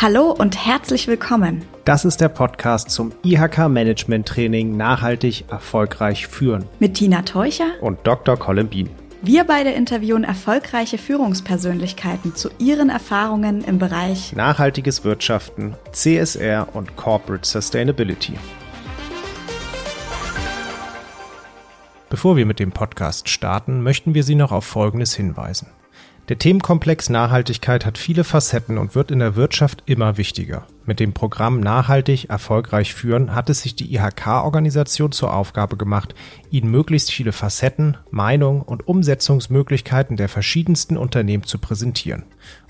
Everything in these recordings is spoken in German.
Hallo und herzlich willkommen. Das ist der Podcast zum IHK Management Training Nachhaltig erfolgreich führen. Mit Tina Teucher und Dr. Colin Bean. Wir beide interviewen erfolgreiche Führungspersönlichkeiten zu ihren Erfahrungen im Bereich nachhaltiges Wirtschaften, CSR und Corporate Sustainability. Bevor wir mit dem Podcast starten, möchten wir Sie noch auf Folgendes hinweisen. Der Themenkomplex Nachhaltigkeit hat viele Facetten und wird in der Wirtschaft immer wichtiger. Mit dem Programm Nachhaltig erfolgreich führen hat es sich die IHK-Organisation zur Aufgabe gemacht, Ihnen möglichst viele Facetten, Meinungen und Umsetzungsmöglichkeiten der verschiedensten Unternehmen zu präsentieren.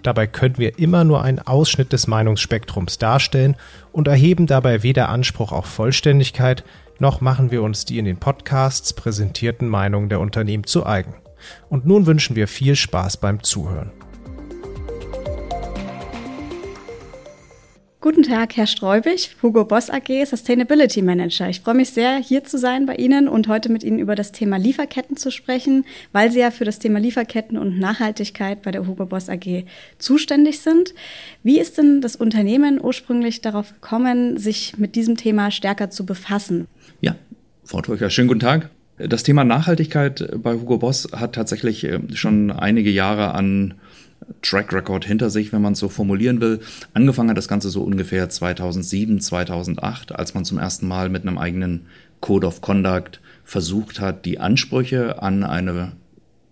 Dabei können wir immer nur einen Ausschnitt des Meinungsspektrums darstellen und erheben dabei weder Anspruch auf Vollständigkeit, noch machen wir uns die in den Podcasts präsentierten Meinungen der Unternehmen zu eigen. Und nun wünschen wir viel Spaß beim Zuhören. Guten Tag, Herr Streubig, Hugo Boss AG, Sustainability Manager. Ich freue mich sehr, hier zu sein bei Ihnen und heute mit Ihnen über das Thema Lieferketten zu sprechen, weil Sie ja für das Thema Lieferketten und Nachhaltigkeit bei der Hugo Boss AG zuständig sind. Wie ist denn das Unternehmen ursprünglich darauf gekommen, sich mit diesem Thema stärker zu befassen? Ja, Frau Teucher, schönen guten Tag. Das Thema Nachhaltigkeit bei Hugo Boss hat tatsächlich äh, schon einige Jahre an Track Record hinter sich, wenn man es so formulieren will. Angefangen hat das Ganze so ungefähr 2007, 2008, als man zum ersten Mal mit einem eigenen Code of Conduct versucht hat, die Ansprüche an eine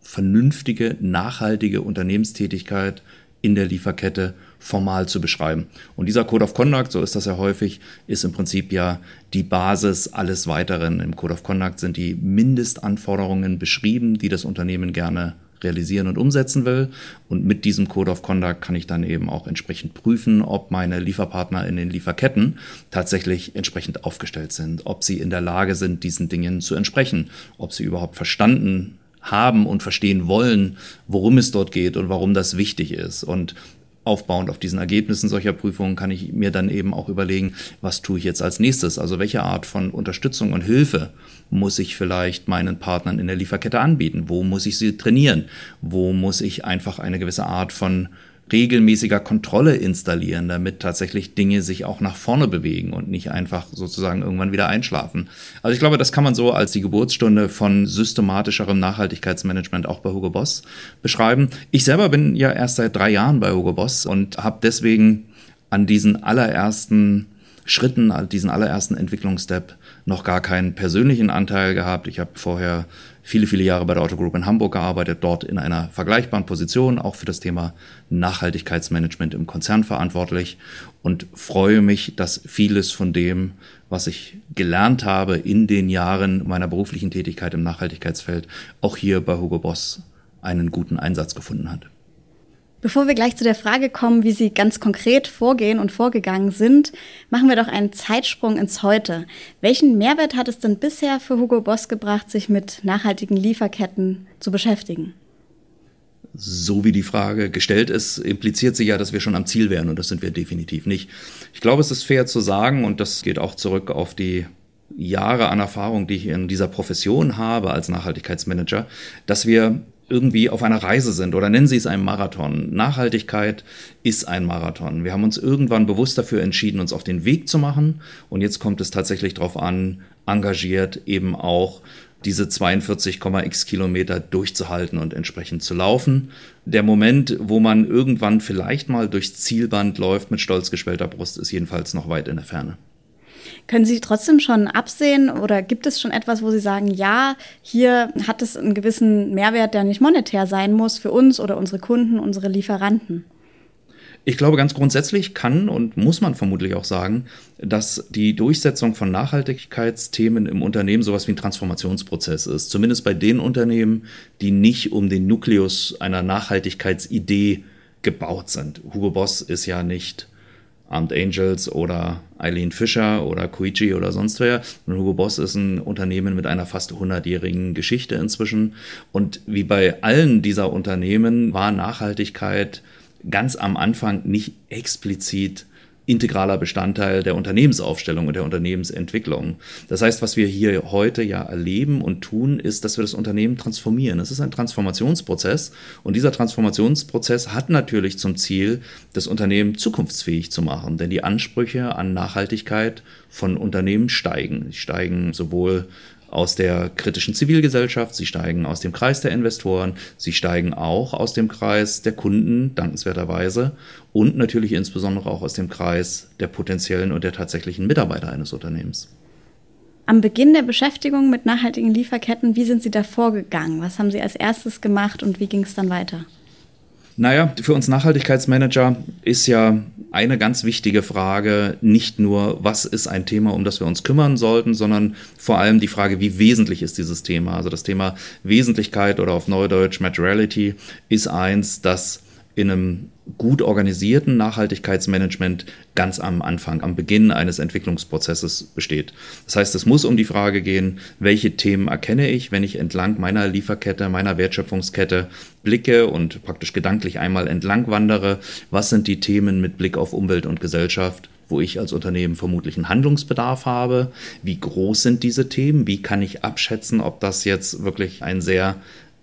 vernünftige, nachhaltige Unternehmenstätigkeit in der Lieferkette formal zu beschreiben. Und dieser Code of Conduct, so ist das ja häufig, ist im Prinzip ja die Basis alles Weiteren. Im Code of Conduct sind die Mindestanforderungen beschrieben, die das Unternehmen gerne realisieren und umsetzen will. Und mit diesem Code of Conduct kann ich dann eben auch entsprechend prüfen, ob meine Lieferpartner in den Lieferketten tatsächlich entsprechend aufgestellt sind, ob sie in der Lage sind, diesen Dingen zu entsprechen, ob sie überhaupt verstanden haben und verstehen wollen, worum es dort geht und warum das wichtig ist. Und aufbauend auf diesen Ergebnissen solcher Prüfungen kann ich mir dann eben auch überlegen, was tue ich jetzt als nächstes? Also welche Art von Unterstützung und Hilfe muss ich vielleicht meinen Partnern in der Lieferkette anbieten? Wo muss ich sie trainieren? Wo muss ich einfach eine gewisse Art von regelmäßiger Kontrolle installieren, damit tatsächlich Dinge sich auch nach vorne bewegen und nicht einfach sozusagen irgendwann wieder einschlafen. Also ich glaube, das kann man so als die Geburtsstunde von systematischerem Nachhaltigkeitsmanagement auch bei Hugo Boss beschreiben. Ich selber bin ja erst seit drei Jahren bei Hugo Boss und habe deswegen an diesen allerersten Schritten, diesen allerersten Entwicklungsstep noch gar keinen persönlichen Anteil gehabt. Ich habe vorher viele, viele Jahre bei der Otto Group in Hamburg gearbeitet, dort in einer vergleichbaren Position, auch für das Thema Nachhaltigkeitsmanagement im Konzern verantwortlich und freue mich, dass vieles von dem, was ich gelernt habe in den Jahren meiner beruflichen Tätigkeit im Nachhaltigkeitsfeld, auch hier bei Hugo Boss einen guten Einsatz gefunden hat. Bevor wir gleich zu der Frage kommen, wie Sie ganz konkret vorgehen und vorgegangen sind, machen wir doch einen Zeitsprung ins Heute. Welchen Mehrwert hat es denn bisher für Hugo Boss gebracht, sich mit nachhaltigen Lieferketten zu beschäftigen? So wie die Frage gestellt ist, impliziert sie ja, dass wir schon am Ziel wären und das sind wir definitiv nicht. Ich glaube, es ist fair zu sagen und das geht auch zurück auf die Jahre an Erfahrung, die ich in dieser Profession habe als Nachhaltigkeitsmanager, dass wir irgendwie auf einer Reise sind oder nennen Sie es einen Marathon. Nachhaltigkeit ist ein Marathon. Wir haben uns irgendwann bewusst dafür entschieden, uns auf den Weg zu machen und jetzt kommt es tatsächlich darauf an, engagiert eben auch diese 42,x Kilometer durchzuhalten und entsprechend zu laufen. Der Moment, wo man irgendwann vielleicht mal durchs Zielband läuft mit stolz geschwellter Brust, ist jedenfalls noch weit in der Ferne. Können Sie trotzdem schon absehen oder gibt es schon etwas, wo Sie sagen, ja, hier hat es einen gewissen Mehrwert, der nicht monetär sein muss für uns oder unsere Kunden, unsere Lieferanten? Ich glaube, ganz grundsätzlich kann und muss man vermutlich auch sagen, dass die Durchsetzung von Nachhaltigkeitsthemen im Unternehmen sowas wie ein Transformationsprozess ist. Zumindest bei den Unternehmen, die nicht um den Nukleus einer Nachhaltigkeitsidee gebaut sind. Hugo Boss ist ja nicht Armed Angels oder Eileen Fischer oder Koichi oder sonst wer. Und Hugo Boss ist ein Unternehmen mit einer fast 100-jährigen Geschichte inzwischen. Und wie bei allen dieser Unternehmen war Nachhaltigkeit ganz am Anfang nicht explizit integraler Bestandteil der Unternehmensaufstellung und der Unternehmensentwicklung. Das heißt, was wir hier heute ja erleben und tun, ist, dass wir das Unternehmen transformieren. Es ist ein Transformationsprozess und dieser Transformationsprozess hat natürlich zum Ziel, das Unternehmen zukunftsfähig zu machen, denn die Ansprüche an Nachhaltigkeit von Unternehmen steigen. Sie steigen sowohl aus der kritischen Zivilgesellschaft, sie steigen aus dem Kreis der Investoren, sie steigen auch aus dem Kreis der Kunden, dankenswerterweise, und natürlich insbesondere auch aus dem Kreis der potenziellen und der tatsächlichen Mitarbeiter eines Unternehmens. Am Beginn der Beschäftigung mit nachhaltigen Lieferketten, wie sind Sie da vorgegangen? Was haben Sie als erstes gemacht und wie ging es dann weiter? Naja, für uns Nachhaltigkeitsmanager ist ja eine ganz wichtige Frage nicht nur, was ist ein Thema, um das wir uns kümmern sollten, sondern vor allem die Frage, wie wesentlich ist dieses Thema. Also das Thema Wesentlichkeit oder auf Neudeutsch Materiality ist eins, das in einem gut organisierten Nachhaltigkeitsmanagement ganz am Anfang, am Beginn eines Entwicklungsprozesses besteht. Das heißt, es muss um die Frage gehen, welche Themen erkenne ich, wenn ich entlang meiner Lieferkette, meiner Wertschöpfungskette blicke und praktisch gedanklich einmal entlang wandere. Was sind die Themen mit Blick auf Umwelt und Gesellschaft? wo ich als Unternehmen vermutlich einen Handlungsbedarf habe. Wie groß sind diese Themen? Wie kann ich abschätzen, ob das jetzt wirklich ein sehr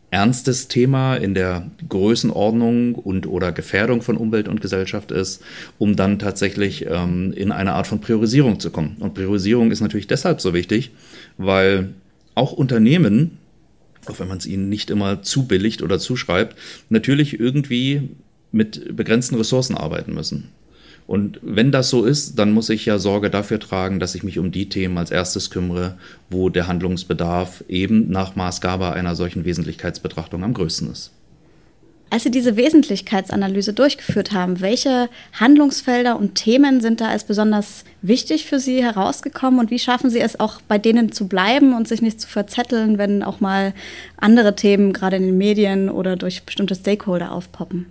ernstes Thema in der Größenordnung und oder Gefährdung von Umwelt und Gesellschaft ist, um dann tatsächlich ähm, in eine Art von Priorisierung zu kommen. Und Priorisierung ist natürlich deshalb so wichtig, weil auch Unternehmen, auch wenn man es ihnen nicht immer zubilligt oder zuschreibt, natürlich irgendwie mit begrenzten Ressourcen arbeiten müssen. Und wenn das so ist, dann muss ich ja Sorge dafür tragen, dass ich mich um die Themen als erstes kümmere, wo der Handlungsbedarf eben nach Maßgabe einer solchen Wesentlichkeitsbetrachtung am größten ist. Als Sie diese Wesentlichkeitsanalyse durchgeführt haben, welche Handlungsfelder und Themen sind da als besonders wichtig für Sie herausgekommen und wie schaffen Sie es auch bei denen zu bleiben und sich nicht zu verzetteln, wenn auch mal andere Themen gerade in den Medien oder durch bestimmte Stakeholder aufpoppen?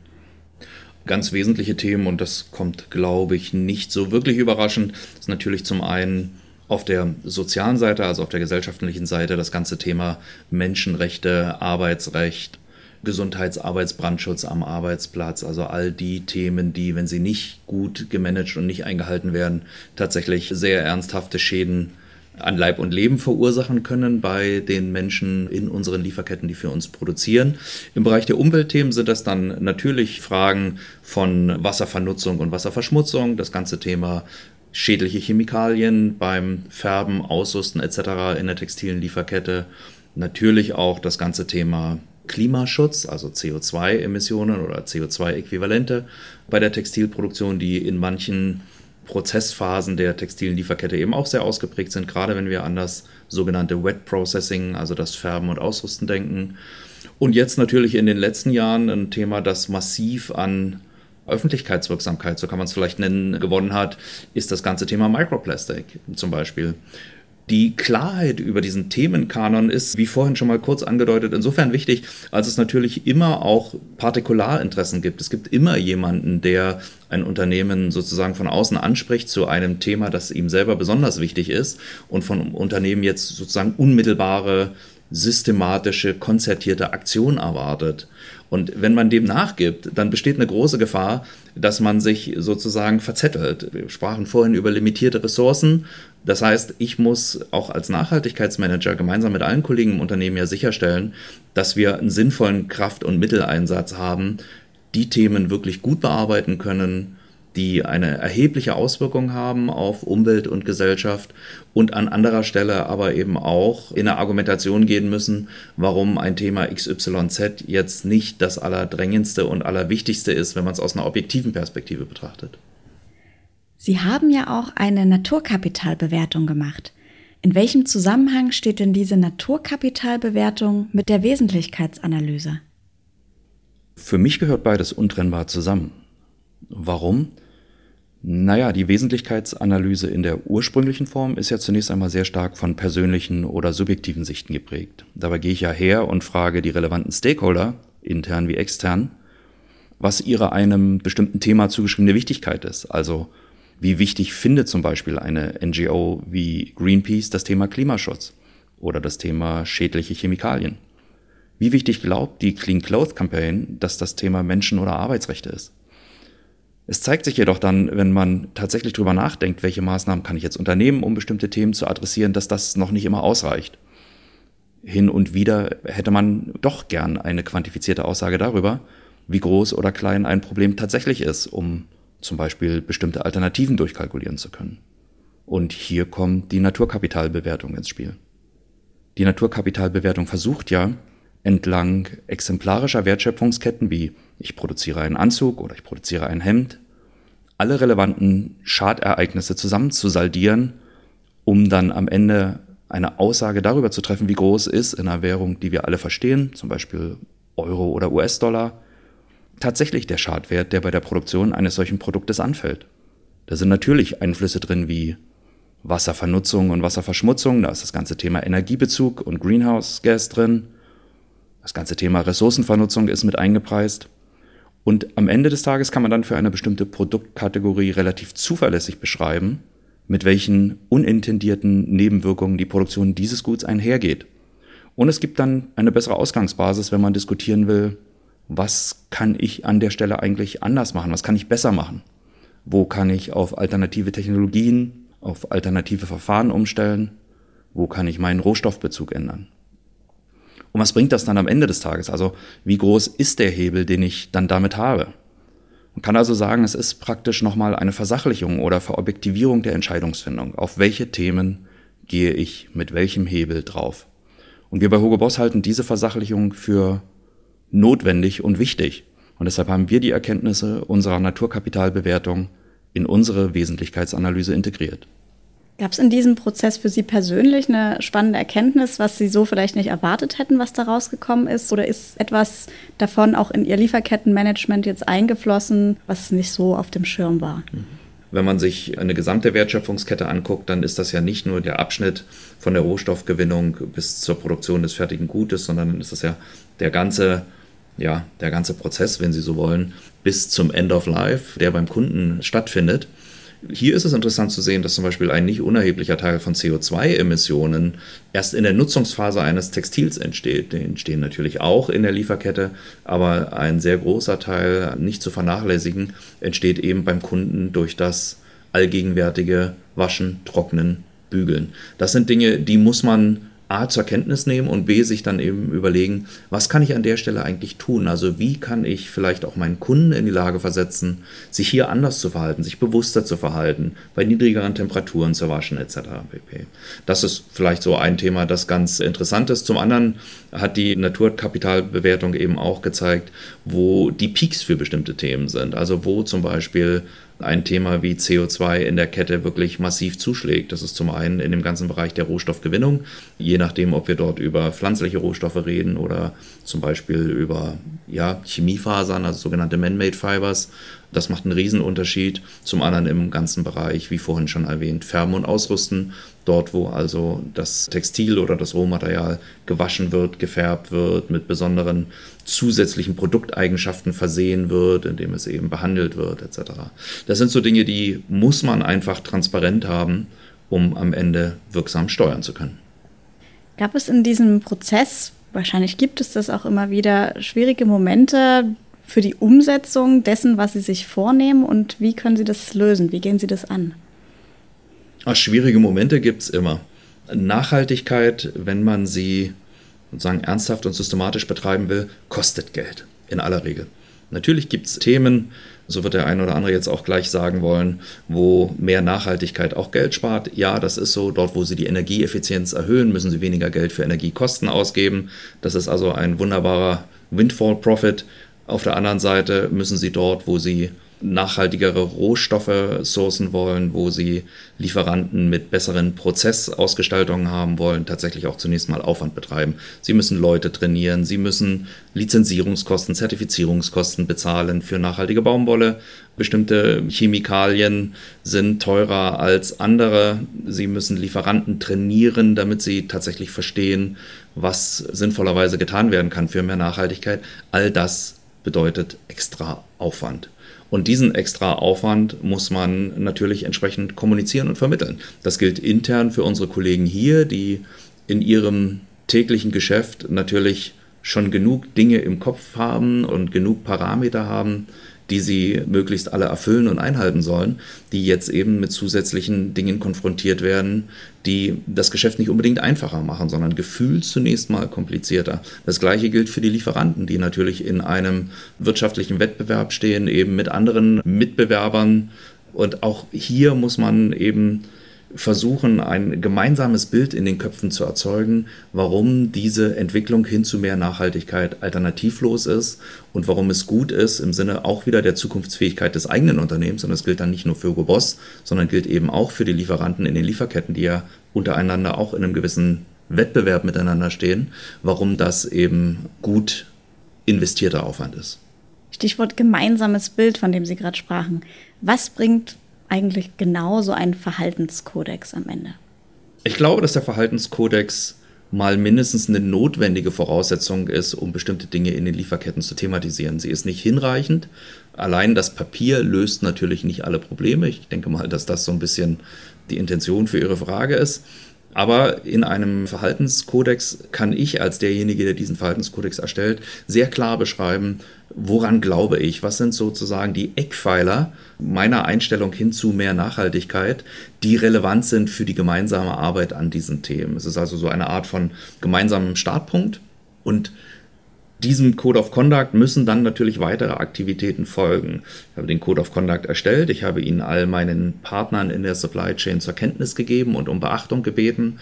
Ganz wesentliche Themen und das kommt, glaube ich, nicht so wirklich überraschend. Das ist natürlich zum einen auf der sozialen Seite, also auf der gesellschaftlichen Seite, das ganze Thema Menschenrechte, Arbeitsrecht, Gesundheits-, Arbeitsbrandschutz am Arbeitsplatz, also all die Themen, die, wenn sie nicht gut gemanagt und nicht eingehalten werden, tatsächlich sehr ernsthafte Schäden an Leib und Leben verursachen können bei den Menschen in unseren Lieferketten, die für uns produzieren. Im Bereich der Umweltthemen sind das dann natürlich Fragen von Wasservernutzung und Wasserverschmutzung, das ganze Thema schädliche Chemikalien beim Färben, Ausrüsten etc. in der textilen Lieferkette. Natürlich auch das ganze Thema Klimaschutz, also CO2-Emissionen oder CO2-Äquivalente bei der Textilproduktion, die in manchen Prozessphasen der textilen Lieferkette eben auch sehr ausgeprägt sind, gerade wenn wir an das sogenannte Wet Processing, also das Färben und Ausrüsten denken. Und jetzt natürlich in den letzten Jahren ein Thema, das massiv an Öffentlichkeitswirksamkeit, so kann man es vielleicht nennen, gewonnen hat, ist das ganze Thema Microplastic zum Beispiel. Die Klarheit über diesen Themenkanon ist, wie vorhin schon mal kurz angedeutet, insofern wichtig, als es natürlich immer auch Partikularinteressen gibt. Es gibt immer jemanden, der ein Unternehmen sozusagen von außen anspricht zu einem Thema, das ihm selber besonders wichtig ist und von Unternehmen jetzt sozusagen unmittelbare, systematische, konzertierte Aktion erwartet. Und wenn man dem nachgibt, dann besteht eine große Gefahr, dass man sich sozusagen verzettelt. Wir sprachen vorhin über limitierte Ressourcen. Das heißt, ich muss auch als Nachhaltigkeitsmanager gemeinsam mit allen Kollegen im Unternehmen ja sicherstellen, dass wir einen sinnvollen Kraft- und Mitteleinsatz haben, die Themen wirklich gut bearbeiten können, die eine erhebliche Auswirkung haben auf Umwelt und Gesellschaft und an anderer Stelle aber eben auch in eine Argumentation gehen müssen, warum ein Thema XYZ jetzt nicht das allerdrängendste und allerwichtigste ist, wenn man es aus einer objektiven Perspektive betrachtet. Sie haben ja auch eine Naturkapitalbewertung gemacht. In welchem Zusammenhang steht denn diese Naturkapitalbewertung mit der Wesentlichkeitsanalyse? Für mich gehört beides untrennbar zusammen. Warum? Naja, die Wesentlichkeitsanalyse in der ursprünglichen Form ist ja zunächst einmal sehr stark von persönlichen oder subjektiven Sichten geprägt. Dabei gehe ich ja her und frage die relevanten Stakeholder, intern wie extern, was ihre einem bestimmten Thema zugeschriebene Wichtigkeit ist. Also wie wichtig findet zum Beispiel eine NGO wie Greenpeace das Thema Klimaschutz oder das Thema schädliche Chemikalien? Wie wichtig glaubt die Clean Clothes Campaign, dass das Thema Menschen- oder Arbeitsrechte ist? Es zeigt sich jedoch dann, wenn man tatsächlich drüber nachdenkt, welche Maßnahmen kann ich jetzt unternehmen, um bestimmte Themen zu adressieren, dass das noch nicht immer ausreicht. Hin und wieder hätte man doch gern eine quantifizierte Aussage darüber, wie groß oder klein ein Problem tatsächlich ist, um zum Beispiel bestimmte Alternativen durchkalkulieren zu können. Und hier kommt die Naturkapitalbewertung ins Spiel. Die Naturkapitalbewertung versucht ja, entlang exemplarischer Wertschöpfungsketten wie ich produziere einen Anzug oder ich produziere ein Hemd, alle relevanten Schadereignisse zusammenzusaldieren, um dann am Ende eine Aussage darüber zu treffen, wie groß ist in einer Währung, die wir alle verstehen, zum Beispiel Euro oder US-Dollar, tatsächlich der Schadwert, der bei der Produktion eines solchen Produktes anfällt. Da sind natürlich Einflüsse drin wie Wasservernutzung und Wasserverschmutzung, da ist das ganze Thema Energiebezug und Greenhouse Gas drin. Das ganze Thema Ressourcenvernutzung ist mit eingepreist. Und am Ende des Tages kann man dann für eine bestimmte Produktkategorie relativ zuverlässig beschreiben, mit welchen unintendierten Nebenwirkungen die Produktion dieses Guts einhergeht. Und es gibt dann eine bessere Ausgangsbasis, wenn man diskutieren will, was kann ich an der Stelle eigentlich anders machen, was kann ich besser machen, wo kann ich auf alternative Technologien auf alternative Verfahren umstellen? Wo kann ich meinen Rohstoffbezug ändern? Und was bringt das dann am Ende des Tages? Also wie groß ist der Hebel, den ich dann damit habe? Man kann also sagen, es ist praktisch nochmal eine Versachlichung oder Verobjektivierung der Entscheidungsfindung. Auf welche Themen gehe ich mit welchem Hebel drauf? Und wir bei Hugo Boss halten diese Versachlichung für notwendig und wichtig. Und deshalb haben wir die Erkenntnisse unserer Naturkapitalbewertung in unsere Wesentlichkeitsanalyse integriert. Gab es in diesem Prozess für Sie persönlich eine spannende Erkenntnis, was Sie so vielleicht nicht erwartet hätten, was da rausgekommen ist? Oder ist etwas davon auch in Ihr Lieferkettenmanagement jetzt eingeflossen, was nicht so auf dem Schirm war? Wenn man sich eine gesamte Wertschöpfungskette anguckt, dann ist das ja nicht nur der Abschnitt von der Rohstoffgewinnung bis zur Produktion des fertigen Gutes, sondern dann ist das ja der ganze ja, der ganze Prozess, wenn Sie so wollen, bis zum End of Life, der beim Kunden stattfindet. Hier ist es interessant zu sehen, dass zum Beispiel ein nicht unerheblicher Teil von CO2-Emissionen erst in der Nutzungsphase eines Textils entsteht. Die entstehen natürlich auch in der Lieferkette, aber ein sehr großer Teil, nicht zu vernachlässigen, entsteht eben beim Kunden durch das allgegenwärtige Waschen, Trocknen, Bügeln. Das sind Dinge, die muss man A zur Kenntnis nehmen und B sich dann eben überlegen, was kann ich an der Stelle eigentlich tun? Also wie kann ich vielleicht auch meinen Kunden in die Lage versetzen, sich hier anders zu verhalten, sich bewusster zu verhalten, bei niedrigeren Temperaturen zu waschen etc. pp. Das ist vielleicht so ein Thema, das ganz interessant ist. Zum anderen hat die Naturkapitalbewertung eben auch gezeigt, wo die Peaks für bestimmte Themen sind. Also wo zum Beispiel ein Thema wie CO2 in der Kette wirklich massiv zuschlägt. Das ist zum einen in dem ganzen Bereich der Rohstoffgewinnung, je nachdem, ob wir dort über pflanzliche Rohstoffe reden oder zum Beispiel über ja, Chemiefasern, also sogenannte Man-Made Fibers. Das macht einen Riesenunterschied. Zum anderen im ganzen Bereich, wie vorhin schon erwähnt, Färben und Ausrüsten. Dort, wo also das Textil oder das Rohmaterial gewaschen wird, gefärbt wird, mit besonderen zusätzlichen Produkteigenschaften versehen wird, indem es eben behandelt wird, etc. Das sind so Dinge, die muss man einfach transparent haben, um am Ende wirksam steuern zu können. Gab es in diesem Prozess, wahrscheinlich gibt es das auch immer wieder, schwierige Momente für die Umsetzung dessen, was Sie sich vornehmen und wie können Sie das lösen? Wie gehen Sie das an? Ach, schwierige Momente gibt es immer. Nachhaltigkeit, wenn man sie sozusagen ernsthaft und systematisch betreiben will, kostet Geld. In aller Regel. Natürlich gibt es Themen, so wird der eine oder andere jetzt auch gleich sagen wollen, wo mehr Nachhaltigkeit auch Geld spart. Ja, das ist so. Dort, wo Sie die Energieeffizienz erhöhen, müssen Sie weniger Geld für Energiekosten ausgeben. Das ist also ein wunderbarer Windfall Profit. Auf der anderen Seite müssen Sie dort, wo Sie nachhaltigere Rohstoffe sourcen wollen, wo sie Lieferanten mit besseren Prozessausgestaltungen haben wollen, tatsächlich auch zunächst mal Aufwand betreiben. Sie müssen Leute trainieren, sie müssen Lizenzierungskosten, Zertifizierungskosten bezahlen für nachhaltige Baumwolle. Bestimmte Chemikalien sind teurer als andere. Sie müssen Lieferanten trainieren, damit sie tatsächlich verstehen, was sinnvollerweise getan werden kann für mehr Nachhaltigkeit. All das bedeutet extra Aufwand. Und diesen extra Aufwand muss man natürlich entsprechend kommunizieren und vermitteln. Das gilt intern für unsere Kollegen hier, die in ihrem täglichen Geschäft natürlich schon genug Dinge im Kopf haben und genug Parameter haben, die sie möglichst alle erfüllen und einhalten sollen, die jetzt eben mit zusätzlichen Dingen konfrontiert werden, die das Geschäft nicht unbedingt einfacher machen, sondern gefühlt zunächst mal komplizierter. Das gleiche gilt für die Lieferanten, die natürlich in einem wirtschaftlichen Wettbewerb stehen, eben mit anderen Mitbewerbern. Und auch hier muss man eben versuchen, ein gemeinsames Bild in den Köpfen zu erzeugen, warum diese Entwicklung hin zu mehr Nachhaltigkeit alternativlos ist und warum es gut ist im Sinne auch wieder der Zukunftsfähigkeit des eigenen Unternehmens. Und das gilt dann nicht nur für Hugo Boss, sondern gilt eben auch für die Lieferanten in den Lieferketten, die ja untereinander auch in einem gewissen Wettbewerb miteinander stehen, warum das eben gut investierter Aufwand ist. Stichwort gemeinsames Bild, von dem Sie gerade sprachen. Was bringt eigentlich genau so ein Verhaltenskodex am Ende? Ich glaube, dass der Verhaltenskodex mal mindestens eine notwendige Voraussetzung ist, um bestimmte Dinge in den Lieferketten zu thematisieren. Sie ist nicht hinreichend. Allein das Papier löst natürlich nicht alle Probleme. Ich denke mal, dass das so ein bisschen die Intention für Ihre Frage ist. Aber in einem Verhaltenskodex kann ich als derjenige, der diesen Verhaltenskodex erstellt, sehr klar beschreiben, woran glaube ich, was sind sozusagen die Eckpfeiler meiner Einstellung hin zu mehr Nachhaltigkeit, die relevant sind für die gemeinsame Arbeit an diesen Themen. Es ist also so eine Art von gemeinsamem Startpunkt und diesem Code of Conduct müssen dann natürlich weitere Aktivitäten folgen. Ich habe den Code of Conduct erstellt, ich habe ihn all meinen Partnern in der Supply Chain zur Kenntnis gegeben und um Beachtung gebeten.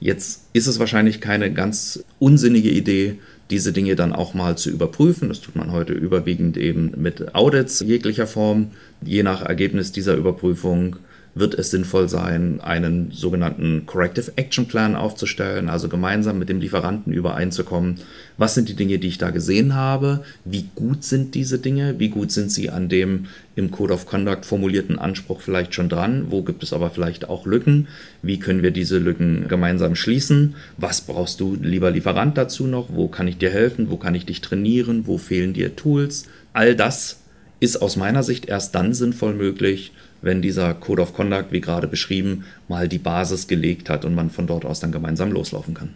Jetzt ist es wahrscheinlich keine ganz unsinnige Idee, diese Dinge dann auch mal zu überprüfen. Das tut man heute überwiegend eben mit Audits jeglicher Form. Je nach Ergebnis dieser Überprüfung wird es sinnvoll sein, einen sogenannten Corrective Action Plan aufzustellen, also gemeinsam mit dem Lieferanten übereinzukommen, was sind die Dinge, die ich da gesehen habe, wie gut sind diese Dinge, wie gut sind sie an dem im Code of Conduct formulierten Anspruch vielleicht schon dran, wo gibt es aber vielleicht auch Lücken, wie können wir diese Lücken gemeinsam schließen, was brauchst du, lieber Lieferant, dazu noch, wo kann ich dir helfen, wo kann ich dich trainieren, wo fehlen dir Tools, all das ist aus meiner Sicht erst dann sinnvoll möglich, wenn dieser Code of Conduct, wie gerade beschrieben, mal die Basis gelegt hat und man von dort aus dann gemeinsam loslaufen kann.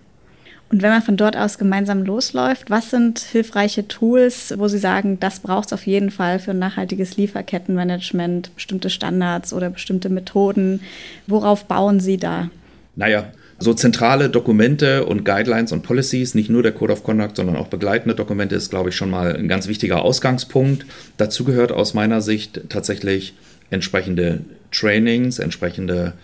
Und wenn man von dort aus gemeinsam losläuft, was sind hilfreiche Tools, wo Sie sagen, das braucht es auf jeden Fall für ein nachhaltiges Lieferkettenmanagement, bestimmte Standards oder bestimmte Methoden? Worauf bauen Sie da? Naja, so zentrale Dokumente und Guidelines und Policies, nicht nur der Code of Conduct, sondern auch begleitende Dokumente, ist, glaube ich, schon mal ein ganz wichtiger Ausgangspunkt. Dazu gehört aus meiner Sicht tatsächlich entsprechende Trainings, entsprechende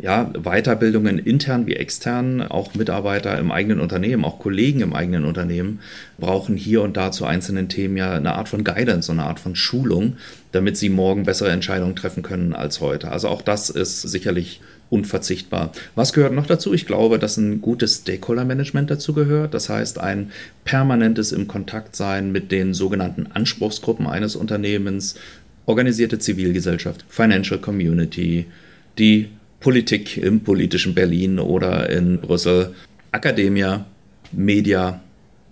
ja, Weiterbildungen intern wie extern, auch Mitarbeiter im eigenen Unternehmen, auch Kollegen im eigenen Unternehmen brauchen hier und da zu einzelnen Themen ja eine Art von Guidance, eine Art von Schulung, damit sie morgen bessere Entscheidungen treffen können als heute. Also auch das ist sicherlich unverzichtbar. Was gehört noch dazu? Ich glaube, dass ein gutes Stakeholder-Management dazu gehört. Das heißt, ein permanentes im Kontakt sein mit den sogenannten Anspruchsgruppen eines Unternehmens, organisierte Zivilgesellschaft, Financial Community, die Politik im politischen Berlin oder in Brüssel, Akademie, Media,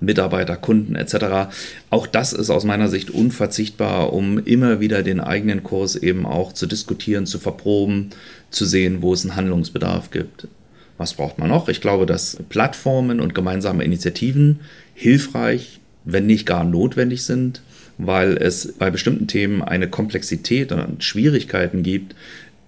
Mitarbeiter, Kunden etc. Auch das ist aus meiner Sicht unverzichtbar, um immer wieder den eigenen Kurs eben auch zu diskutieren, zu verproben, zu sehen, wo es einen Handlungsbedarf gibt. Was braucht man noch? Ich glaube, dass Plattformen und gemeinsame Initiativen hilfreich, wenn nicht gar notwendig sind weil es bei bestimmten Themen eine Komplexität und Schwierigkeiten gibt,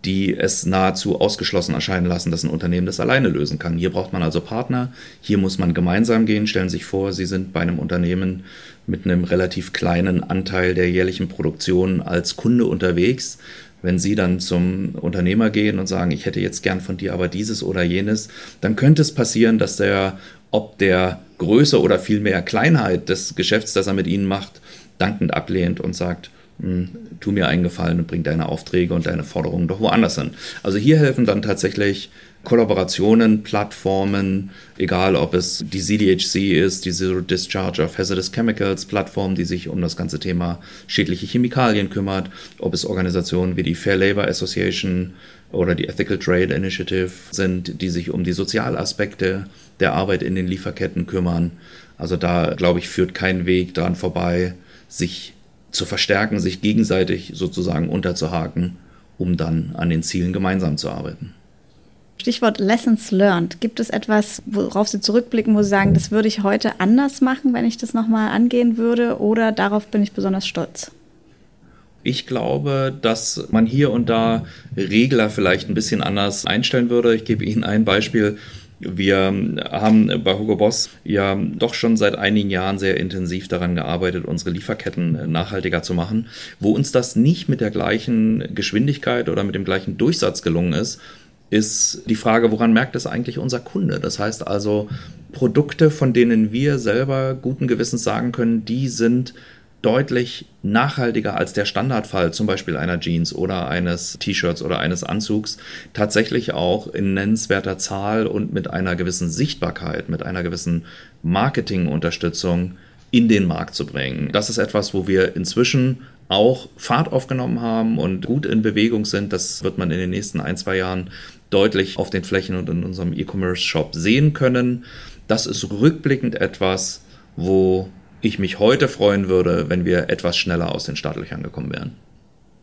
die es nahezu ausgeschlossen erscheinen lassen, dass ein Unternehmen das alleine lösen kann. Hier braucht man also Partner, hier muss man gemeinsam gehen. Stellen Sie sich vor, Sie sind bei einem Unternehmen mit einem relativ kleinen Anteil der jährlichen Produktion als Kunde unterwegs. Wenn Sie dann zum Unternehmer gehen und sagen, ich hätte jetzt gern von dir aber dieses oder jenes, dann könnte es passieren, dass der, ob der Größe oder vielmehr Kleinheit des Geschäfts, das er mit Ihnen macht, dankend ablehnt und sagt, hm, tu mir einen Gefallen und bring deine Aufträge und deine Forderungen doch woanders hin. Also hier helfen dann tatsächlich Kollaborationen, Plattformen, egal ob es die CDHC ist, die Zero Discharge of Hazardous Chemicals Plattform, die sich um das ganze Thema schädliche Chemikalien kümmert, ob es Organisationen wie die Fair Labor Association oder die Ethical Trade Initiative sind, die sich um die Sozialaspekte der Arbeit in den Lieferketten kümmern. Also da, glaube ich, führt kein Weg dran vorbei, sich zu verstärken, sich gegenseitig sozusagen unterzuhaken, um dann an den Zielen gemeinsam zu arbeiten. Stichwort Lessons learned. Gibt es etwas, worauf Sie zurückblicken, wo Sie sagen, das würde ich heute anders machen, wenn ich das nochmal angehen würde, oder darauf bin ich besonders stolz? Ich glaube, dass man hier und da Regler vielleicht ein bisschen anders einstellen würde. Ich gebe Ihnen ein Beispiel. Wir haben bei Hugo Boss ja doch schon seit einigen Jahren sehr intensiv daran gearbeitet, unsere Lieferketten nachhaltiger zu machen. Wo uns das nicht mit der gleichen Geschwindigkeit oder mit dem gleichen Durchsatz gelungen ist, ist die Frage, woran merkt es eigentlich unser Kunde? Das heißt also, Produkte, von denen wir selber guten Gewissens sagen können, die sind deutlich nachhaltiger als der Standardfall, zum Beispiel einer Jeans oder eines T-Shirts oder eines Anzugs, tatsächlich auch in nennenswerter Zahl und mit einer gewissen Sichtbarkeit, mit einer gewissen Marketingunterstützung in den Markt zu bringen. Das ist etwas, wo wir inzwischen auch Fahrt aufgenommen haben und gut in Bewegung sind. Das wird man in den nächsten ein, zwei Jahren deutlich auf den Flächen und in unserem E-Commerce-Shop sehen können. Das ist rückblickend etwas, wo ich mich heute freuen würde, wenn wir etwas schneller aus den Startlöchern gekommen wären.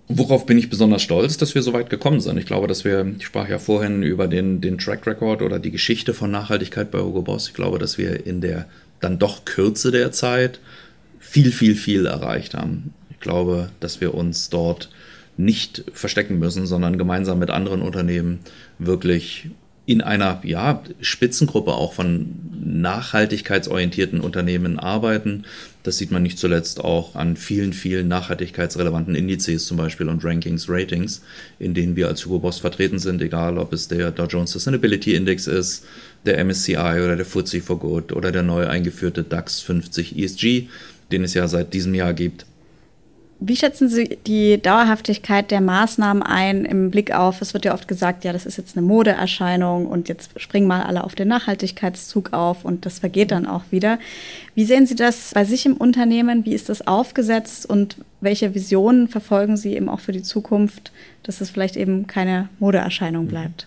Worauf bin ich besonders stolz, dass wir so weit gekommen sind? Ich glaube, dass wir, ich sprach ja vorhin über den, den Track Record oder die Geschichte von Nachhaltigkeit bei Hugo Boss. Ich glaube, dass wir in der dann doch Kürze der Zeit viel, viel, viel erreicht haben. Ich glaube, dass wir uns dort nicht verstecken müssen, sondern gemeinsam mit anderen Unternehmen wirklich in einer ja, Spitzengruppe auch von nachhaltigkeitsorientierten Unternehmen arbeiten. Das sieht man nicht zuletzt auch an vielen, vielen nachhaltigkeitsrelevanten Indizes zum Beispiel und Rankings, Ratings, in denen wir als Hugo Boss vertreten sind, egal ob es der Dow Jones Sustainability Index ist, der MSCI oder der FTSE for Good oder der neu eingeführte DAX 50 ESG, den es ja seit diesem Jahr gibt. Wie schätzen Sie die Dauerhaftigkeit der Maßnahmen ein im Blick auf, es wird ja oft gesagt, ja, das ist jetzt eine Modeerscheinung und jetzt springen mal alle auf den Nachhaltigkeitszug auf und das vergeht dann auch wieder. Wie sehen Sie das bei sich im Unternehmen? Wie ist das aufgesetzt und welche Visionen verfolgen Sie eben auch für die Zukunft, dass es vielleicht eben keine Modeerscheinung bleibt?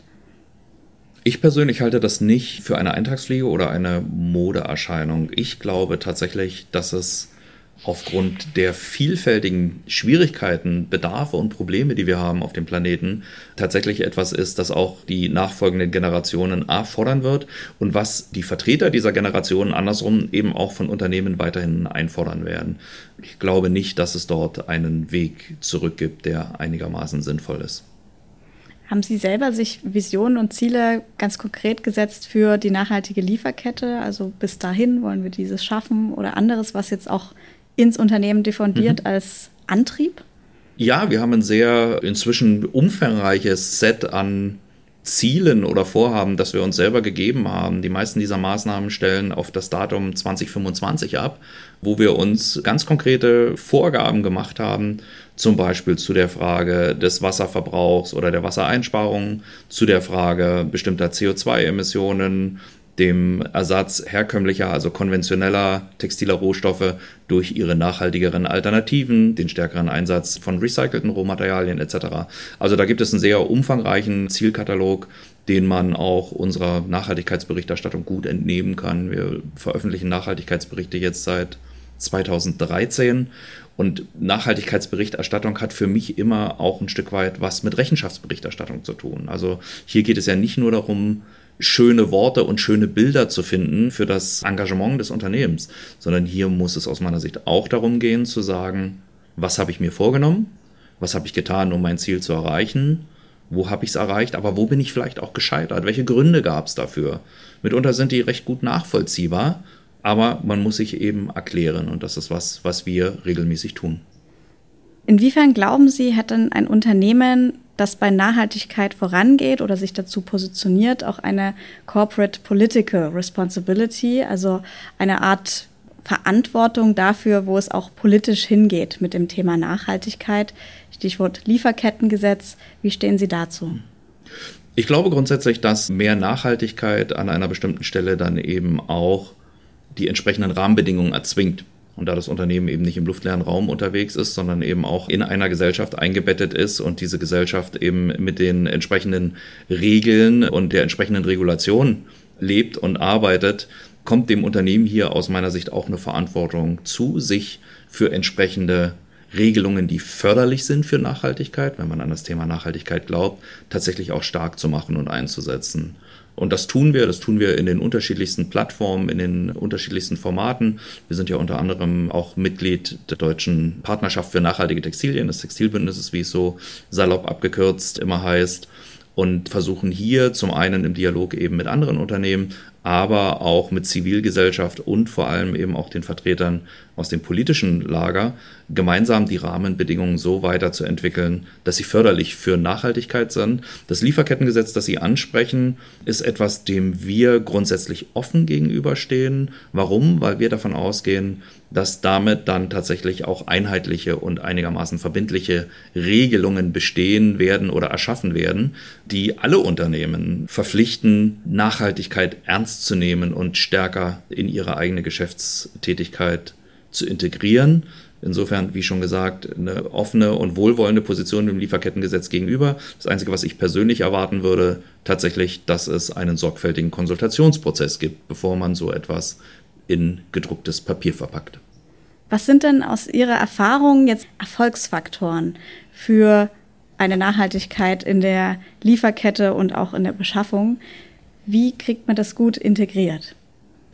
Ich persönlich halte das nicht für eine Eintagsfliege oder eine Modeerscheinung. Ich glaube tatsächlich, dass es aufgrund der vielfältigen Schwierigkeiten, Bedarfe und Probleme, die wir haben auf dem Planeten, tatsächlich etwas ist, das auch die nachfolgenden Generationen A fordern wird und was die Vertreter dieser Generationen andersrum eben auch von Unternehmen weiterhin einfordern werden. Ich glaube nicht, dass es dort einen Weg zurück gibt, der einigermaßen sinnvoll ist. Haben Sie selber sich Visionen und Ziele ganz konkret gesetzt für die nachhaltige Lieferkette? Also bis dahin wollen wir dieses schaffen oder anderes, was jetzt auch ins Unternehmen diffundiert mhm. als Antrieb? Ja, wir haben ein sehr inzwischen umfangreiches Set an Zielen oder Vorhaben, das wir uns selber gegeben haben. Die meisten dieser Maßnahmen stellen auf das Datum 2025 ab, wo wir uns ganz konkrete Vorgaben gemacht haben, zum Beispiel zu der Frage des Wasserverbrauchs oder der Wassereinsparung, zu der Frage bestimmter CO2-Emissionen, dem Ersatz herkömmlicher, also konventioneller textiler Rohstoffe durch ihre nachhaltigeren Alternativen, den stärkeren Einsatz von recycelten Rohmaterialien etc. Also da gibt es einen sehr umfangreichen Zielkatalog, den man auch unserer Nachhaltigkeitsberichterstattung gut entnehmen kann. Wir veröffentlichen Nachhaltigkeitsberichte jetzt seit 2013 und Nachhaltigkeitsberichterstattung hat für mich immer auch ein Stück weit was mit Rechenschaftsberichterstattung zu tun. Also hier geht es ja nicht nur darum, schöne Worte und schöne Bilder zu finden für das Engagement des Unternehmens, sondern hier muss es aus meiner Sicht auch darum gehen zu sagen, was habe ich mir vorgenommen, was habe ich getan, um mein Ziel zu erreichen, wo habe ich es erreicht, aber wo bin ich vielleicht auch gescheitert, welche Gründe gab es dafür. Mitunter sind die recht gut nachvollziehbar, aber man muss sich eben erklären und das ist was, was wir regelmäßig tun. Inwiefern glauben Sie, hat denn ein Unternehmen das bei Nachhaltigkeit vorangeht oder sich dazu positioniert, auch eine Corporate Political Responsibility, also eine Art Verantwortung dafür, wo es auch politisch hingeht mit dem Thema Nachhaltigkeit. Stichwort Lieferkettengesetz. Wie stehen Sie dazu? Ich glaube grundsätzlich, dass mehr Nachhaltigkeit an einer bestimmten Stelle dann eben auch die entsprechenden Rahmenbedingungen erzwingt. Und da das Unternehmen eben nicht im luftleeren Raum unterwegs ist, sondern eben auch in einer Gesellschaft eingebettet ist und diese Gesellschaft eben mit den entsprechenden Regeln und der entsprechenden Regulation lebt und arbeitet, kommt dem Unternehmen hier aus meiner Sicht auch eine Verantwortung zu, sich für entsprechende Regelungen, die förderlich sind für Nachhaltigkeit, wenn man an das Thema Nachhaltigkeit glaubt, tatsächlich auch stark zu machen und einzusetzen. Und das tun wir, das tun wir in den unterschiedlichsten Plattformen, in den unterschiedlichsten Formaten. Wir sind ja unter anderem auch Mitglied der deutschen Partnerschaft für nachhaltige Textilien, des Textilbündnisses, wie es so salopp abgekürzt immer heißt und versuchen hier zum einen im Dialog eben mit anderen Unternehmen, aber auch mit Zivilgesellschaft und vor allem eben auch den Vertretern aus dem politischen Lager gemeinsam die Rahmenbedingungen so weiterzuentwickeln, dass sie förderlich für Nachhaltigkeit sind. Das Lieferkettengesetz, das Sie ansprechen, ist etwas, dem wir grundsätzlich offen gegenüberstehen. Warum? Weil wir davon ausgehen, dass damit dann tatsächlich auch einheitliche und einigermaßen verbindliche Regelungen bestehen werden oder erschaffen werden, die alle Unternehmen verpflichten, Nachhaltigkeit ernst zu nehmen und stärker in ihre eigene Geschäftstätigkeit zu integrieren. Insofern, wie schon gesagt, eine offene und wohlwollende Position dem Lieferkettengesetz gegenüber. Das Einzige, was ich persönlich erwarten würde, tatsächlich, dass es einen sorgfältigen Konsultationsprozess gibt, bevor man so etwas in gedrucktes Papier verpackt. Was sind denn aus Ihrer Erfahrung jetzt Erfolgsfaktoren für eine Nachhaltigkeit in der Lieferkette und auch in der Beschaffung? Wie kriegt man das gut integriert?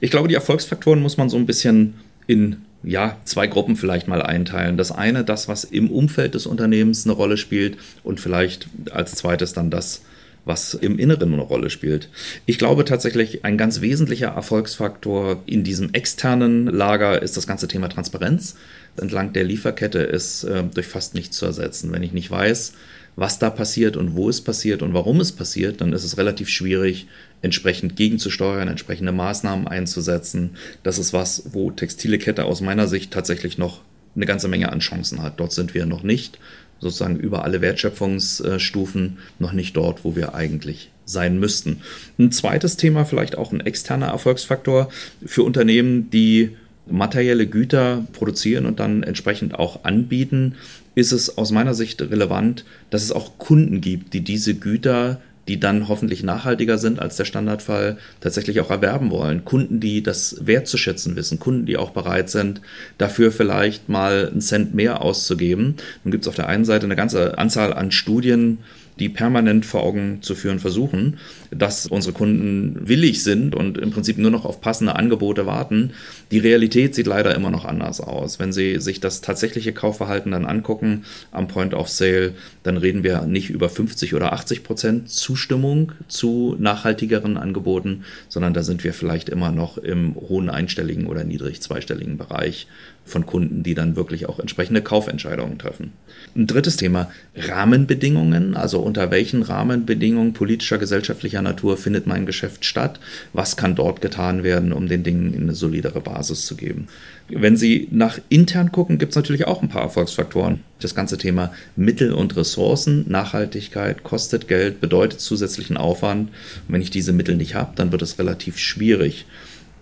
Ich glaube, die Erfolgsfaktoren muss man so ein bisschen in ja, zwei Gruppen vielleicht mal einteilen. Das eine, das, was im Umfeld des Unternehmens eine Rolle spielt und vielleicht als zweites dann das, was im Inneren eine Rolle spielt. Ich glaube tatsächlich, ein ganz wesentlicher Erfolgsfaktor in diesem externen Lager ist das ganze Thema Transparenz. Entlang der Lieferkette ist äh, durch fast nichts zu ersetzen. Wenn ich nicht weiß, was da passiert und wo es passiert und warum es passiert, dann ist es relativ schwierig, entsprechend gegenzusteuern, entsprechende Maßnahmen einzusetzen. Das ist was, wo textile Kette aus meiner Sicht tatsächlich noch eine ganze Menge an Chancen hat. Dort sind wir noch nicht, sozusagen über alle Wertschöpfungsstufen, noch nicht dort, wo wir eigentlich sein müssten. Ein zweites Thema, vielleicht auch ein externer Erfolgsfaktor für Unternehmen, die materielle Güter produzieren und dann entsprechend auch anbieten, ist es aus meiner Sicht relevant, dass es auch Kunden gibt, die diese Güter die dann hoffentlich nachhaltiger sind als der Standardfall, tatsächlich auch erwerben wollen. Kunden, die das wertzuschätzen wissen, Kunden, die auch bereit sind, dafür vielleicht mal einen Cent mehr auszugeben. Nun gibt es auf der einen Seite eine ganze Anzahl an Studien, die permanent vor Augen zu führen versuchen, dass unsere Kunden willig sind und im Prinzip nur noch auf passende Angebote warten. Die Realität sieht leider immer noch anders aus. Wenn Sie sich das tatsächliche Kaufverhalten dann angucken am Point of Sale, dann reden wir nicht über 50 oder 80 Prozent Zustimmung zu nachhaltigeren Angeboten, sondern da sind wir vielleicht immer noch im hohen einstelligen oder niedrig zweistelligen Bereich von Kunden, die dann wirklich auch entsprechende Kaufentscheidungen treffen. Ein drittes Thema, Rahmenbedingungen, also unter welchen Rahmenbedingungen politischer, gesellschaftlicher Natur findet mein Geschäft statt, was kann dort getan werden, um den Dingen eine solidere Basis zu geben. Wenn Sie nach intern gucken, gibt es natürlich auch ein paar Erfolgsfaktoren. Das ganze Thema Mittel und Ressourcen, Nachhaltigkeit kostet Geld, bedeutet zusätzlichen Aufwand. Und wenn ich diese Mittel nicht habe, dann wird es relativ schwierig.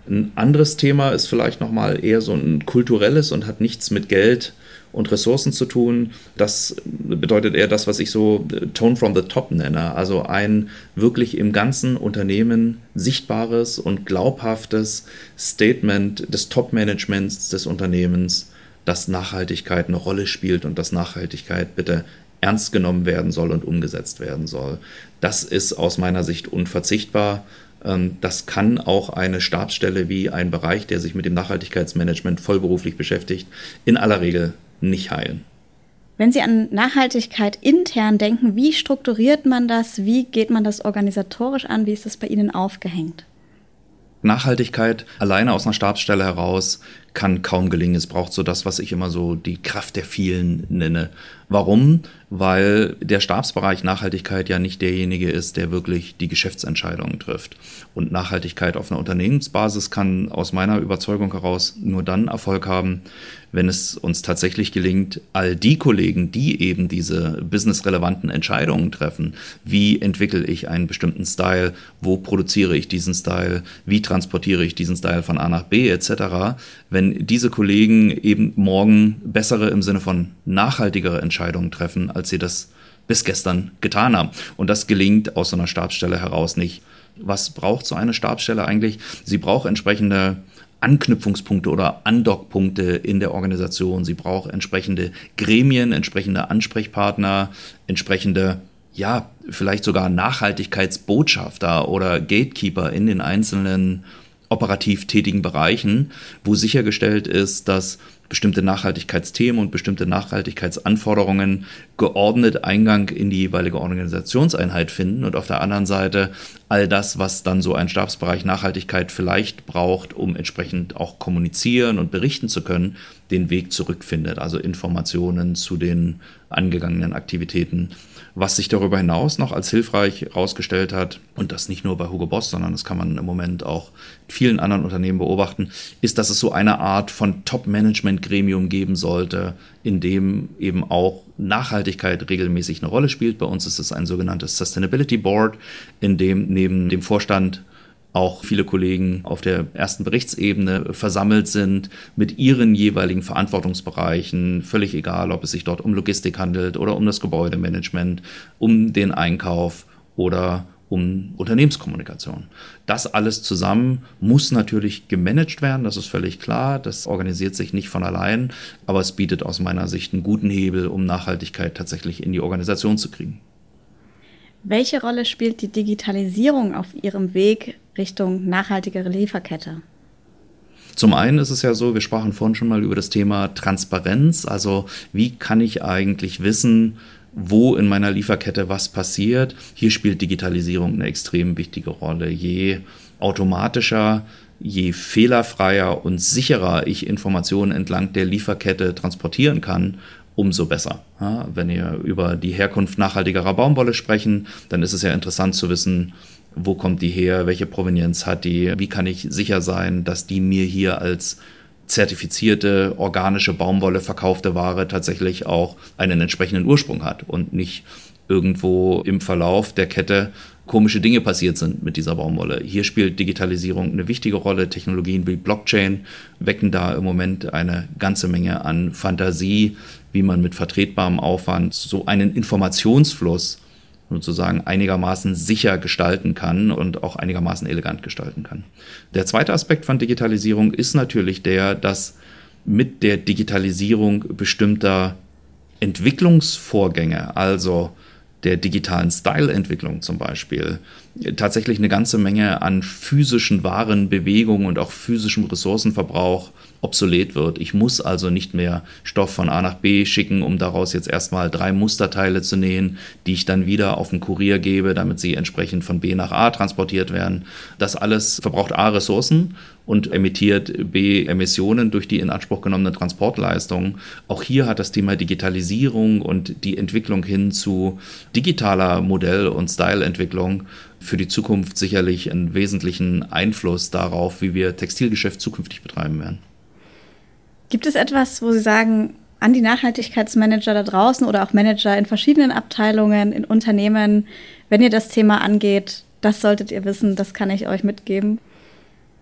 Ein anderes Thema ist vielleicht nochmal eher so ein kulturelles und hat nichts mit Geld und Ressourcen zu tun. Das bedeutet eher das, was ich so äh, Tone from the Top nenne. Also ein wirklich im ganzen Unternehmen sichtbares und glaubhaftes Statement des Top-Managements des Unternehmens, dass Nachhaltigkeit eine Rolle spielt und dass Nachhaltigkeit bitte ernst genommen werden soll und umgesetzt werden soll. Das ist aus meiner Sicht unverzichtbar. Ähm, das kann auch eine Stabsstelle wie ein Bereich, der sich mit dem Nachhaltigkeitsmanagement vollberuflich beschäftigt, in aller Regel nicht heilen. Wenn Sie an Nachhaltigkeit intern denken, wie strukturiert man das? Wie geht man das organisatorisch an? Wie ist das bei Ihnen aufgehängt? Nachhaltigkeit alleine aus einer Stabsstelle heraus kann kaum gelingen. Es braucht so das, was ich immer so die Kraft der vielen nenne. Warum? Weil der Stabsbereich Nachhaltigkeit ja nicht derjenige ist, der wirklich die Geschäftsentscheidungen trifft. Und Nachhaltigkeit auf einer Unternehmensbasis kann aus meiner Überzeugung heraus nur dann Erfolg haben, wenn es uns tatsächlich gelingt, all die Kollegen, die eben diese businessrelevanten Entscheidungen treffen, wie entwickle ich einen bestimmten Style, wo produziere ich diesen Style, wie transportiere ich diesen Style von A nach B etc., wenn diese Kollegen eben morgen bessere im Sinne von nachhaltigere Entscheidungen treffen, als sie das bis gestern getan haben. Und das gelingt aus so einer Stabsstelle heraus nicht. Was braucht so eine Stabsstelle eigentlich? Sie braucht entsprechende Anknüpfungspunkte oder Andockpunkte in der Organisation. Sie braucht entsprechende Gremien, entsprechende Ansprechpartner, entsprechende ja, vielleicht sogar Nachhaltigkeitsbotschafter oder Gatekeeper in den einzelnen operativ tätigen Bereichen, wo sichergestellt ist, dass bestimmte Nachhaltigkeitsthemen und bestimmte Nachhaltigkeitsanforderungen geordnet Eingang in die jeweilige Organisationseinheit finden und auf der anderen Seite all das, was dann so ein Stabsbereich Nachhaltigkeit vielleicht braucht, um entsprechend auch kommunizieren und berichten zu können, den Weg zurückfindet, also Informationen zu den angegangenen Aktivitäten. Was sich darüber hinaus noch als hilfreich herausgestellt hat, und das nicht nur bei Hugo Boss, sondern das kann man im Moment auch in vielen anderen Unternehmen beobachten, ist, dass es so eine Art von Top-Management-Gremium geben sollte, in dem eben auch Nachhaltigkeit regelmäßig eine Rolle spielt. Bei uns ist es ein sogenanntes Sustainability Board, in dem neben dem Vorstand auch viele Kollegen auf der ersten Berichtsebene versammelt sind mit ihren jeweiligen Verantwortungsbereichen, völlig egal, ob es sich dort um Logistik handelt oder um das Gebäudemanagement, um den Einkauf oder um Unternehmenskommunikation. Das alles zusammen muss natürlich gemanagt werden, das ist völlig klar. Das organisiert sich nicht von allein, aber es bietet aus meiner Sicht einen guten Hebel, um Nachhaltigkeit tatsächlich in die Organisation zu kriegen. Welche Rolle spielt die Digitalisierung auf Ihrem Weg Richtung nachhaltigere Lieferkette? Zum einen ist es ja so, wir sprachen vorhin schon mal über das Thema Transparenz. Also wie kann ich eigentlich wissen, wo in meiner Lieferkette was passiert? Hier spielt Digitalisierung eine extrem wichtige Rolle. Je automatischer, je fehlerfreier und sicherer ich Informationen entlang der Lieferkette transportieren kann, umso besser. Ja, wenn ihr über die Herkunft nachhaltigerer Baumwolle sprechen, dann ist es ja interessant zu wissen, wo kommt die her, welche Provenienz hat die, wie kann ich sicher sein, dass die mir hier als zertifizierte organische Baumwolle verkaufte Ware tatsächlich auch einen entsprechenden Ursprung hat und nicht irgendwo im Verlauf der Kette komische Dinge passiert sind mit dieser Baumwolle. Hier spielt Digitalisierung eine wichtige Rolle. Technologien wie Blockchain wecken da im Moment eine ganze Menge an Fantasie, wie man mit vertretbarem Aufwand so einen Informationsfluss sozusagen einigermaßen sicher gestalten kann und auch einigermaßen elegant gestalten kann. Der zweite Aspekt von Digitalisierung ist natürlich der, dass mit der Digitalisierung bestimmter Entwicklungsvorgänge, also der digitalen Style-Entwicklung zum Beispiel, tatsächlich eine ganze Menge an physischen Warenbewegungen und auch physischem Ressourcenverbrauch obsolet wird. Ich muss also nicht mehr Stoff von A nach B schicken, um daraus jetzt erstmal drei Musterteile zu nähen, die ich dann wieder auf den Kurier gebe, damit sie entsprechend von B nach A transportiert werden. Das alles verbraucht A Ressourcen und emittiert B Emissionen durch die in Anspruch genommene Transportleistung. Auch hier hat das Thema Digitalisierung und die Entwicklung hin zu digitaler Modell- und Styleentwicklung für die Zukunft sicherlich einen wesentlichen Einfluss darauf, wie wir Textilgeschäft zukünftig betreiben werden. Gibt es etwas, wo Sie sagen, an die Nachhaltigkeitsmanager da draußen oder auch Manager in verschiedenen Abteilungen, in Unternehmen, wenn ihr das Thema angeht, das solltet ihr wissen, das kann ich euch mitgeben?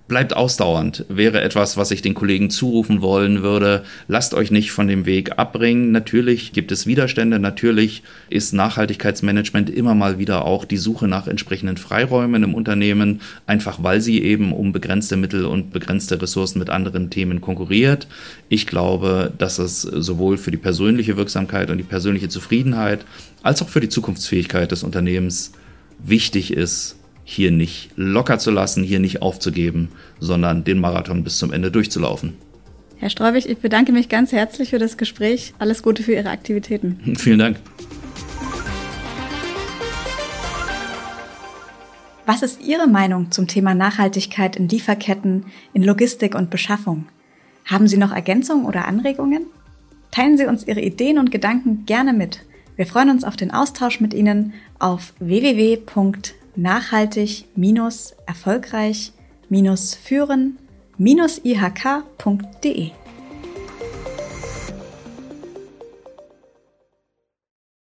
Bleibt ausdauernd, wäre etwas, was ich den Kollegen zurufen wollen würde. Lasst euch nicht von dem Weg abbringen. Natürlich gibt es Widerstände, natürlich ist Nachhaltigkeitsmanagement immer mal wieder auch die Suche nach entsprechenden Freiräumen im Unternehmen, einfach weil sie eben um begrenzte Mittel und begrenzte Ressourcen mit anderen Themen konkurriert. Ich glaube, dass es sowohl für die persönliche Wirksamkeit und die persönliche Zufriedenheit als auch für die Zukunftsfähigkeit des Unternehmens wichtig ist, hier nicht locker zu lassen, hier nicht aufzugeben, sondern den Marathon bis zum Ende durchzulaufen. Herr Streubig, ich bedanke mich ganz herzlich für das Gespräch. Alles Gute für Ihre Aktivitäten. Vielen Dank. Was ist Ihre Meinung zum Thema Nachhaltigkeit in Lieferketten, in Logistik und Beschaffung? Haben Sie noch Ergänzungen oder Anregungen? Teilen Sie uns Ihre Ideen und Gedanken gerne mit. Wir freuen uns auf den Austausch mit Ihnen auf www nachhaltig-erfolgreich-führen-ihk.de.